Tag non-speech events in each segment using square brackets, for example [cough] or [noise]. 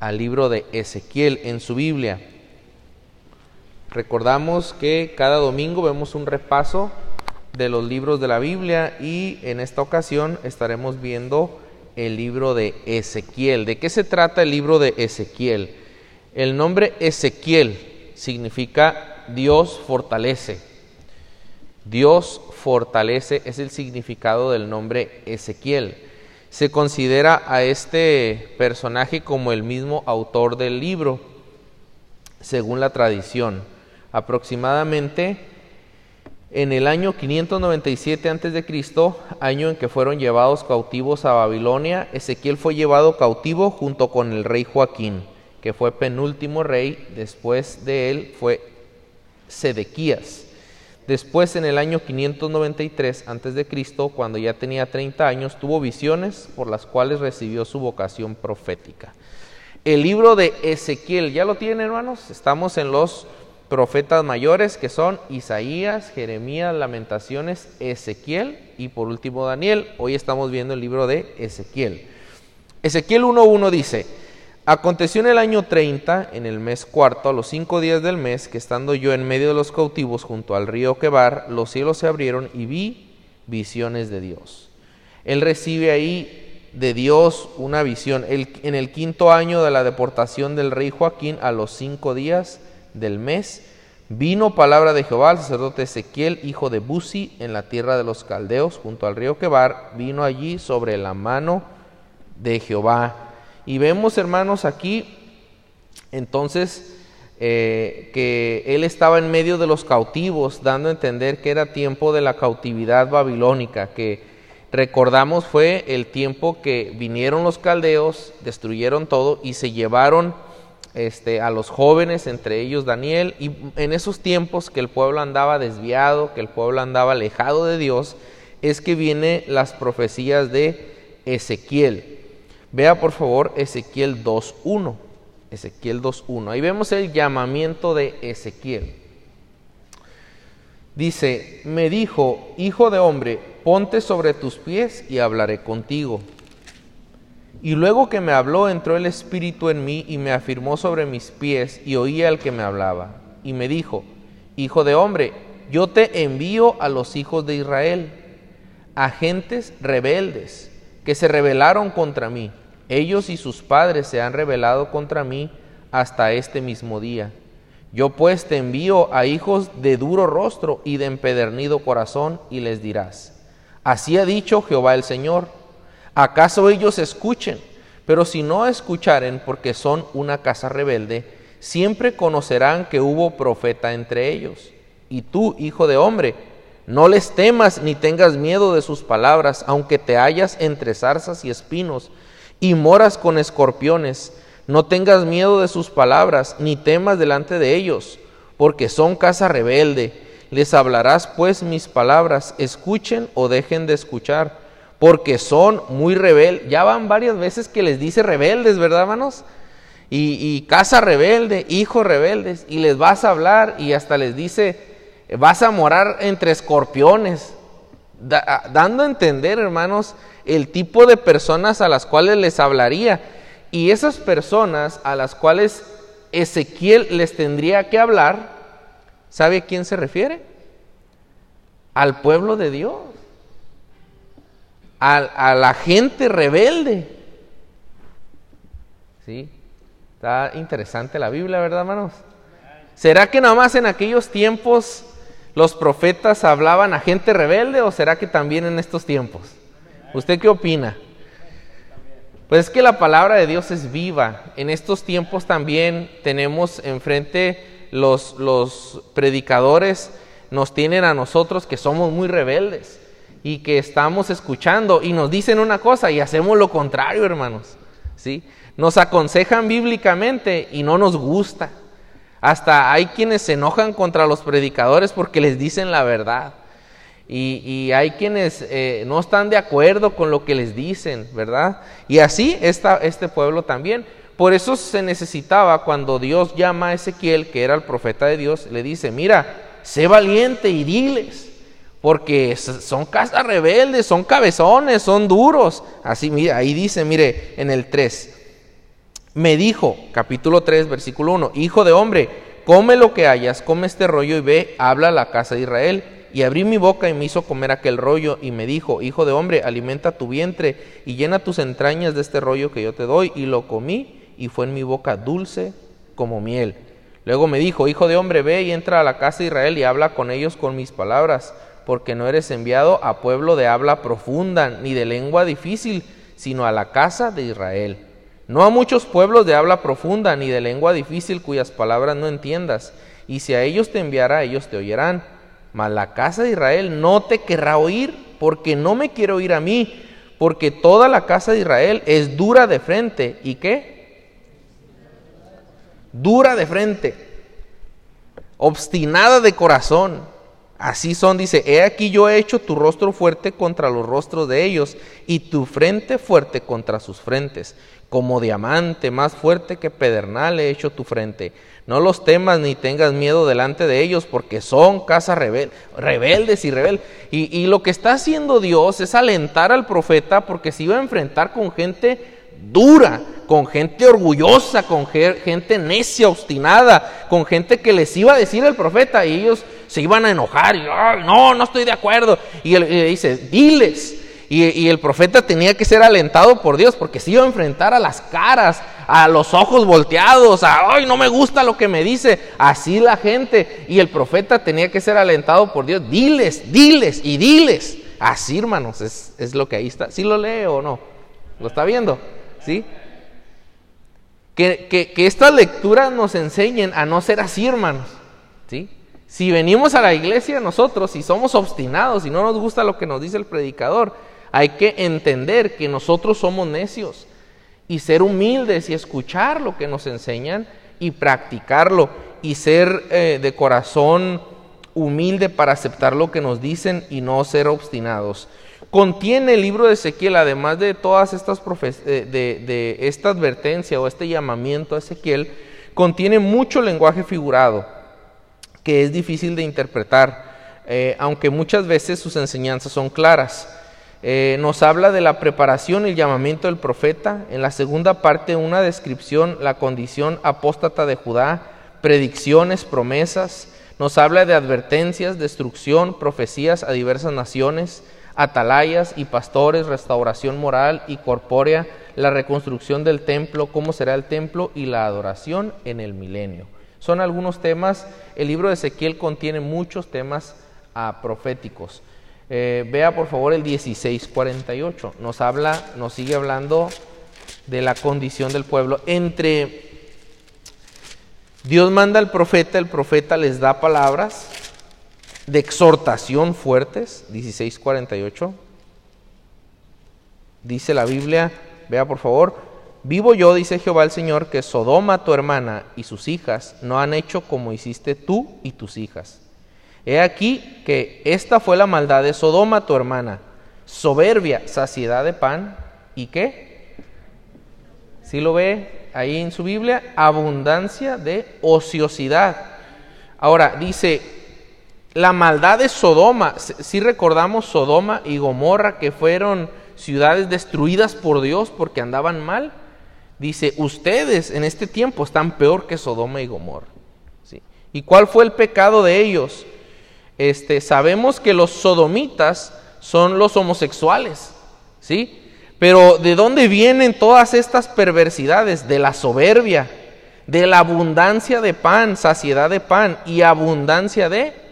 al libro de Ezequiel en su Biblia. Recordamos que cada domingo vemos un repaso de los libros de la Biblia y en esta ocasión estaremos viendo el libro de Ezequiel. ¿De qué se trata el libro de Ezequiel? El nombre Ezequiel significa Dios fortalece. Dios fortalece es el significado del nombre Ezequiel. Se considera a este personaje como el mismo autor del libro, según la tradición. Aproximadamente en el año 597 a.C., año en que fueron llevados cautivos a Babilonia, Ezequiel fue llevado cautivo junto con el rey Joaquín, que fue penúltimo rey, después de él fue Sedequías. Después, en el año 593 a.C., cuando ya tenía 30 años, tuvo visiones por las cuales recibió su vocación profética. El libro de Ezequiel, ¿ya lo tienen hermanos? Estamos en los profetas mayores que son Isaías, Jeremías, Lamentaciones, Ezequiel y por último Daniel. Hoy estamos viendo el libro de Ezequiel. Ezequiel 1.1 dice, Aconteció en el año 30, en el mes cuarto, a los cinco días del mes, que estando yo en medio de los cautivos junto al río Quebar, los cielos se abrieron y vi visiones de Dios. Él recibe ahí de Dios una visión. en el quinto año de la deportación del rey Joaquín, a los cinco días, del mes, vino palabra de Jehová al sacerdote Ezequiel, hijo de Buzi, en la tierra de los caldeos, junto al río Quebar, vino allí sobre la mano de Jehová. Y vemos, hermanos, aquí entonces eh, que él estaba en medio de los cautivos, dando a entender que era tiempo de la cautividad babilónica, que recordamos fue el tiempo que vinieron los caldeos, destruyeron todo y se llevaron este, a los jóvenes, entre ellos Daniel, y en esos tiempos que el pueblo andaba desviado, que el pueblo andaba alejado de Dios, es que vienen las profecías de Ezequiel. Vea por favor Ezequiel 2.1. Ezequiel 2.1. Ahí vemos el llamamiento de Ezequiel. Dice, me dijo, hijo de hombre, ponte sobre tus pies y hablaré contigo. Y luego que me habló, entró el Espíritu en mí y me afirmó sobre mis pies y oí al que me hablaba. Y me dijo, Hijo de hombre, yo te envío a los hijos de Israel, a gentes rebeldes, que se rebelaron contra mí. Ellos y sus padres se han rebelado contra mí hasta este mismo día. Yo pues te envío a hijos de duro rostro y de empedernido corazón, y les dirás, Así ha dicho Jehová el Señor ¿Acaso ellos escuchen? Pero si no escucharen porque son una casa rebelde, siempre conocerán que hubo profeta entre ellos. Y tú, hijo de hombre, no les temas ni tengas miedo de sus palabras, aunque te hallas entre zarzas y espinos y moras con escorpiones. No tengas miedo de sus palabras, ni temas delante de ellos, porque son casa rebelde. Les hablarás pues mis palabras, escuchen o dejen de escuchar porque son muy rebeldes. Ya van varias veces que les dice rebeldes, ¿verdad, hermanos? Y, casa rebelde, hijos rebeldes, y les vas a hablar y hasta les dice, vas a morar entre escorpiones, dando a entender, hermanos, el tipo de personas a las cuales les hablaría. Y esas personas a las cuales Ezequiel les tendría que hablar, ¿sabe a quién se refiere? Al pueblo de Dios a, la gente rebelde. ¿Sí? Está interesante la Biblia, ¿verdad, hermanos? ¿Será que nada más en aquellos tiempos los profetas hablaban a gente rebelde o será que también en estos tiempos? ¿Usted qué opina? Pues es que la palabra de Dios es viva. En estos tiempos también tenemos enfrente los, los predicadores, nos tienen a nosotros que somos muy rebeldes y que estamos escuchando y nos dicen una cosa y hacemos lo contrario, hermanos. ¿sí? Nos aconsejan bíblicamente y no nos gusta. Hasta hay quienes se enojan contra los predicadores porque les dicen la verdad. Y, hay quienes eh, no están de acuerdo con lo que les dicen, ¿verdad? Y así está este pueblo también. Por eso se necesitaba cuando Dios llama a Ezequiel, que era el profeta de Dios, le dice, mira, sé valiente y diles porque son casas rebeldes, son cabezones, son duros. Así, mira, ahí dice, mire, en el 3, me dijo, capítulo 3, versículo 1, Hijo de hombre, come lo que hayas, come este rollo y ve, habla a la casa de Israel. Y abrí mi boca y me hizo comer aquel rollo y me dijo, Hijo de hombre, alimenta tu vientre y llena tus entrañas de este rollo que yo te doy. Y lo comí y fue en mi boca dulce como miel. Luego me dijo, Hijo de hombre, ve y entra a la casa de Israel y habla con ellos con mis palabras, porque no eres enviado a pueblo de habla profunda ni de lengua difícil, sino a la casa de Israel. No a muchos pueblos de habla profunda ni de lengua difícil cuyas palabras no entiendas, y si a ellos te enviara, ellos te oirán. Mas la casa de Israel no te querrá oír, porque no me quiere oír a mí, porque toda la casa de Israel es dura de frente. ¿Y qué? Dura de frente, obstinada de corazón. Así son, dice, he aquí yo he hecho tu rostro fuerte contra los rostros de ellos y tu frente fuerte contra sus frentes como diamante, más fuerte que pedernal he hecho tu frente. No los temas ni tengas miedo delante de ellos, porque son casa rebeldes y rebeldes. Y, lo que está haciendo Dios es alentar al profeta, porque se iba a enfrentar con gente dura, con gente orgullosa, con gente necia, obstinada, con gente que les iba a decir el profeta, y ellos se iban a enojar, y no, no estoy de acuerdo. Y él dice, diles, y, el profeta tenía que ser alentado por Dios porque se iba a enfrentar a las caras, a los ojos volteados, a, ay, no me gusta lo que me dice, así la gente. Y el profeta tenía que ser alentado por Dios, diles, diles y diles. Así, hermanos, es, lo que ahí está. ¿Sí lo lee o no? ¿Lo está viendo? ¿Sí? Que, que, que estas lecturas nos enseñen a no ser así, hermanos. ¿Sí? Si venimos a la iglesia nosotros y somos obstinados y no nos gusta lo que nos dice el predicador, hay que entender que nosotros somos necios y ser humildes y escuchar lo que nos enseñan y practicarlo y ser eh, de corazón humilde para aceptar lo que nos dicen y no ser obstinados. Contiene el libro de Ezequiel, además de todas estas de, de, esta advertencia o este llamamiento a Ezequiel, contiene mucho lenguaje figurado que es difícil de interpretar, eh, aunque muchas veces sus enseñanzas son claras. Eh, nos habla de la preparación y el llamamiento del profeta. En la segunda parte, una descripción, la condición apóstata de Judá, predicciones, promesas. Nos habla de advertencias, destrucción, profecías a diversas naciones, atalayas y pastores, restauración moral y corpórea, la reconstrucción del templo, cómo será el templo y la adoración en el milenio. Son algunos temas, el libro de Ezequiel contiene muchos temas ah, proféticos. Eh, vea por favor el 1648. Nos habla, nos sigue hablando de la condición del pueblo. Entre Dios manda al profeta, el profeta les da palabras de exhortación fuertes. 1648. Dice la Biblia, vea por favor, vivo yo, dice Jehová el Señor, que Sodoma tu hermana y sus hijas no han hecho como hiciste tú y tus hijas He aquí que esta fue la maldad de Sodoma, tu hermana, soberbia, saciedad de pan, ¿y qué? Si lo ve ahí en su Biblia, abundancia de ociosidad. Ahora, dice, la maldad de Sodoma, si recordamos Sodoma y Gomorra, que fueron ciudades destruidas por Dios porque andaban mal, dice, ustedes en este tiempo están peor que Sodoma y Gomorra. ¿Sí? ¿Y cuál fue el pecado de ellos? Este, sabemos que los sodomitas son los homosexuales, ¿sí? Pero ¿de dónde vienen todas estas perversidades? De la soberbia, de la abundancia de pan, saciedad de pan y abundancia de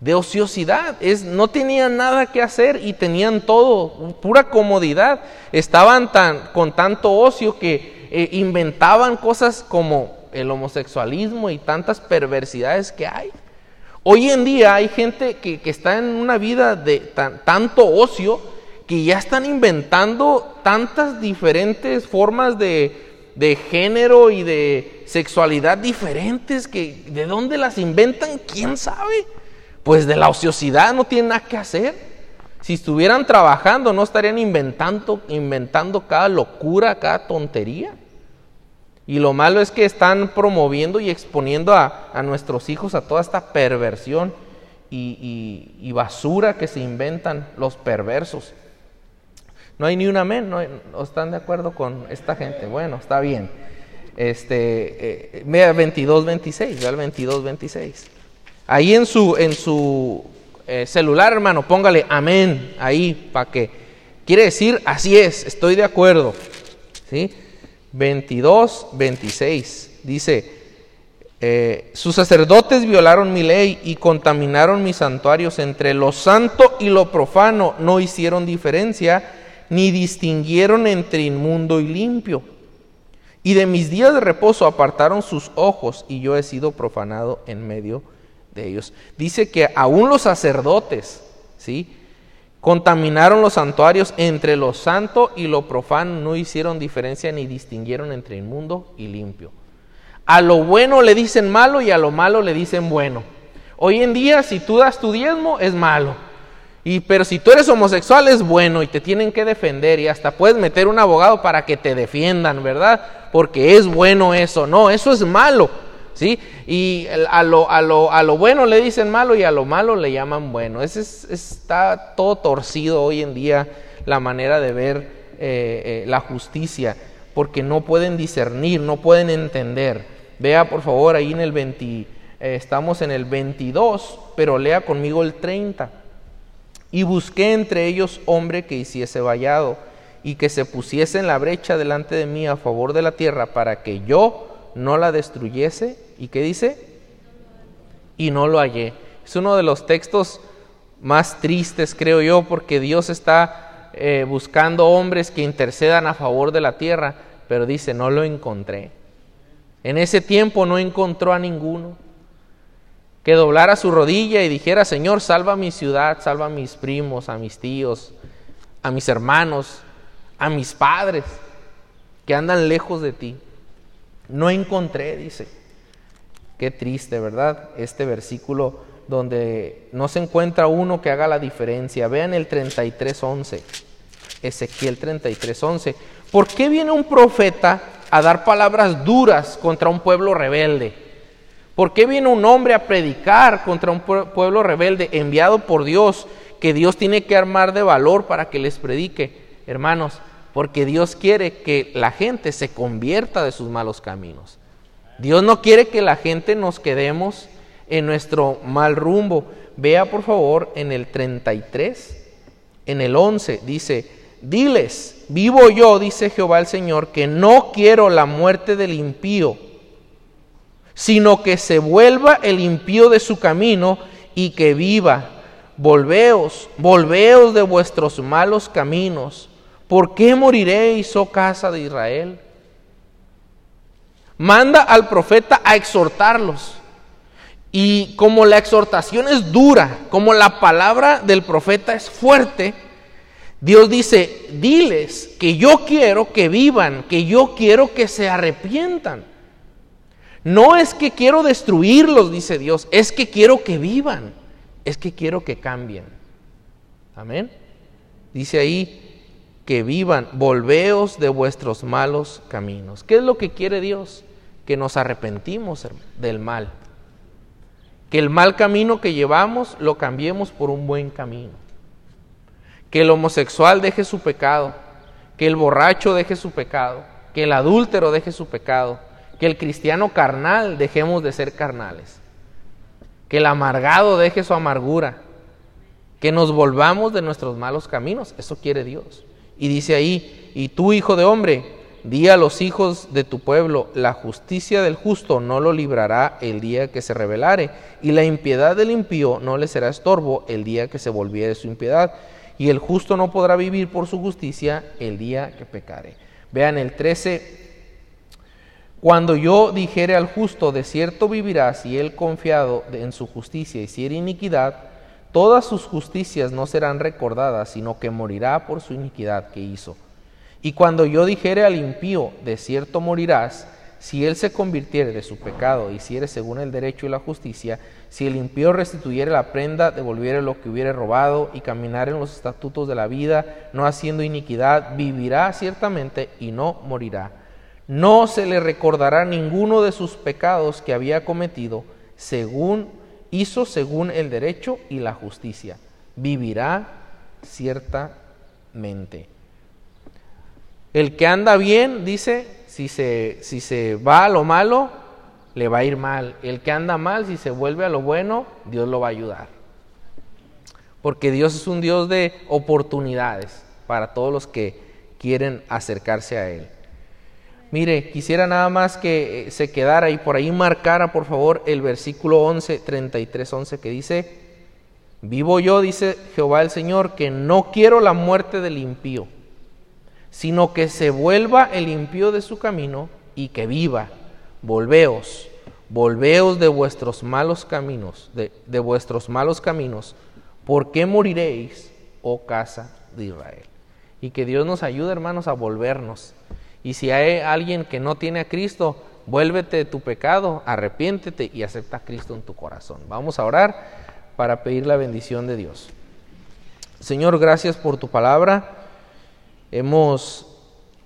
de ociosidad, es no tenían nada que hacer y tenían todo, pura comodidad. Estaban tan con tanto ocio que eh, inventaban cosas como el homosexualismo y tantas perversidades que hay. Hoy en día hay gente que, está en una vida de tanto ocio que ya están inventando tantas diferentes formas de, de género y de sexualidad diferentes que de dónde las inventan, quién sabe. Pues de la ociosidad no tienen nada que hacer. Si estuvieran trabajando no estarían inventando, inventando cada locura, cada tontería. Y lo malo es que están promoviendo y exponiendo a, nuestros hijos a toda esta perversión y, basura que se inventan los perversos. No hay ni un amén, ¿no, están de acuerdo con esta gente? Bueno, está bien. Este, eh, vea 22, 26, vea el 22, 26. Ahí en su, en su eh, celular, hermano, póngale amén ahí para que quiere decir así es, estoy de acuerdo. ¿Sí? 22, 26 dice, eh, sus sacerdotes violaron mi ley y contaminaron mis santuarios entre lo santo y lo profano, no hicieron diferencia ni distinguieron entre inmundo y limpio. Y de mis días de reposo apartaron sus ojos y yo he sido profanado en medio de ellos. Dice que aún los sacerdotes, ¿sí? Contaminaron los santuarios entre lo santo y lo profano, no hicieron diferencia ni distinguieron entre inmundo y limpio. A lo bueno le dicen malo y a lo malo le dicen bueno. Hoy en día, si tú das tu diezmo, es malo. Y, pero si tú eres homosexual, es bueno y te tienen que defender y hasta puedes meter un abogado para que te defiendan, ¿verdad? Porque es bueno eso. No, eso es malo. ¿Sí? Y a lo, a, lo, a lo, bueno le dicen malo y a lo malo le llaman bueno. Ese está todo torcido hoy en día la manera de ver eh, eh, la justicia, porque no pueden discernir, no pueden entender. Vea por favor ahí en el 20, eh, estamos en el 22, pero lea conmigo el 30. Y busqué entre ellos hombre que hiciese vallado y que se pusiese en la brecha delante de mí a favor de la tierra para que yo no la destruyese ¿Y qué dice? Y no lo hallé. Es uno de los textos más tristes, creo yo, porque Dios está eh, buscando hombres que intercedan a favor de la tierra, pero dice, no lo encontré. En ese tiempo no encontró a ninguno que doblara su rodilla y dijera, Señor, salva mi ciudad, salva a mis primos, a mis tíos, a mis hermanos, a mis padres que andan lejos de ti. No encontré, dice. Qué triste, ¿verdad? Este versículo donde no se encuentra uno que haga la diferencia. Vean el 33.11, Ezequiel 33.11. ¿Por qué viene un profeta a dar palabras duras contra un pueblo rebelde? ¿Por qué viene un hombre a predicar contra un pueblo rebelde enviado por Dios, que Dios tiene que armar de valor para que les predique? Hermanos, porque Dios quiere que la gente se convierta de sus malos caminos. Dios no quiere que la gente nos quedemos en nuestro mal rumbo. Vea por favor en el 33, en el 11, dice, diles, vivo yo, dice Jehová el Señor, que no quiero la muerte del impío, sino que se vuelva el impío de su camino y que viva. Volveos, volveos de vuestros malos caminos. ¿Por qué moriréis, oh casa de Israel? Manda al profeta a exhortarlos. Y como la exhortación es dura, como la palabra del profeta es fuerte, Dios dice, diles que yo quiero que vivan, que yo quiero que se arrepientan. No es que quiero destruirlos, dice Dios, es que quiero que vivan, es que quiero que cambien. Amén. Dice ahí que vivan, volveos de vuestros malos caminos. ¿Qué es lo que quiere Dios? Que nos arrepentimos del mal. Que el mal camino que llevamos lo cambiemos por un buen camino. Que el homosexual deje su pecado. Que el borracho deje su pecado. Que el adúltero deje su pecado. Que el cristiano carnal dejemos de ser carnales. Que el amargado deje su amargura. Que nos volvamos de nuestros malos caminos. Eso quiere Dios. Y dice ahí, y tú hijo de hombre, Di a los hijos de tu pueblo, la justicia del justo no lo librará el día que se rebelare, y la impiedad del impío no le será estorbo el día que se volviere su impiedad, y el justo no podrá vivir por su justicia el día que pecare. Vean el 13. Cuando yo dijere al justo, de cierto vivirá, si él confiado en su justicia hiciere iniquidad, todas sus justicias no serán recordadas, sino que morirá por su iniquidad que hizo. Y cuando yo dijere al impío, de cierto morirás, si él se convirtiere de su pecado, hiciere según el derecho y la justicia, si el impío restituyere la prenda, devolviere lo que hubiere robado, y caminare en los estatutos de la vida, no haciendo iniquidad, vivirá ciertamente y no morirá. No se le recordará ninguno de sus pecados que había cometido, según hizo según el derecho y la justicia. Vivirá ciertamente. El que anda bien, dice, si se, si se va a lo malo, le va a ir mal. El que anda mal, si se vuelve a lo bueno, Dios lo va a ayudar. Porque Dios es un Dios de oportunidades para todos los que quieren acercarse a Él. Mire, quisiera nada más que eh, se quedara y por ahí marcara, por favor, el versículo 11, 33, 11, que dice, vivo yo, dice Jehová el Señor, que no quiero la muerte del impío, sino que se vuelva el impío de su camino y que viva. Volveos, volveos de vuestros malos caminos, de, vuestros malos caminos, ¿por qué moriréis, oh casa de Israel? Y que Dios nos ayude, hermanos, a volvernos y si hay alguien que no tiene a Cristo, vuélvete de tu pecado, arrepiéntete y acepta a Cristo en tu corazón. Vamos a orar para pedir la bendición de Dios. Señor, gracias por tu palabra. Hemos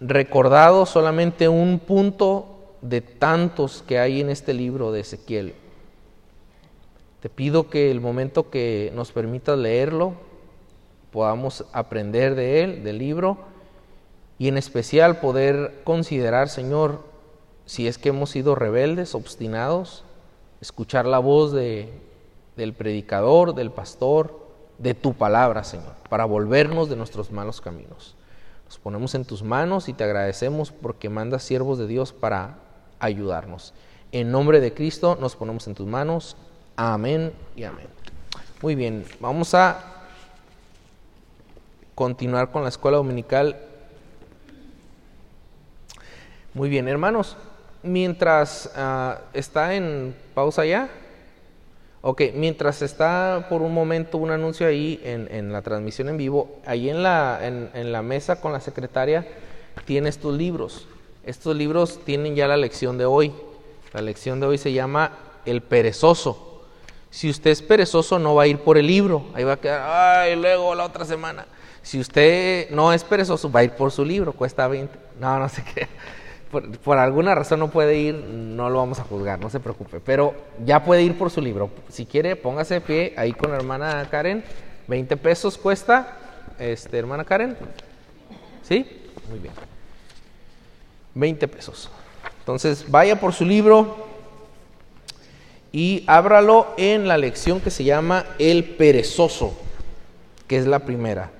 recordado solamente un punto de tantos que hay en este libro de Ezequiel. Te pido que el momento que nos permitas leerlo, podamos aprender de él, del libro, y en especial poder considerar, Señor, si es que hemos sido rebeldes, obstinados, escuchar la voz de, del predicador, del pastor, de tu palabra, Señor, para volvernos de nuestros malos caminos. Nos ponemos en tus manos y te agradecemos porque mandas siervos de Dios para ayudarnos. En nombre de Cristo nos ponemos en tus manos. Amén y amén. Muy bien, vamos a continuar con la escuela dominical muy bien, hermanos, mientras ah, está en pausa ya, ok, mientras está por un momento un anuncio ahí en, la transmisión en vivo, ahí en la, en, la mesa con la secretaria tiene estos libros. Estos libros tienen ya la lección de hoy. La lección de hoy se llama El perezoso. Si usted es perezoso, no va a ir por el libro. Ahí va a quedar, ay, luego la otra semana. Si usted no es perezoso, va a ir por su libro, cuesta 20. No, no sé [laughs] por, alguna razón no puede ir, no lo vamos a juzgar, no se preocupe. Pero ya puede ir por su libro. Si quiere, póngase de pie ahí con la hermana Karen. 20 pesos cuesta, este, hermana Karen. ¿Sí? Muy bien. 20 pesos. Entonces, vaya por su libro y ábralo en la lección que se llama El perezoso, que es la primera.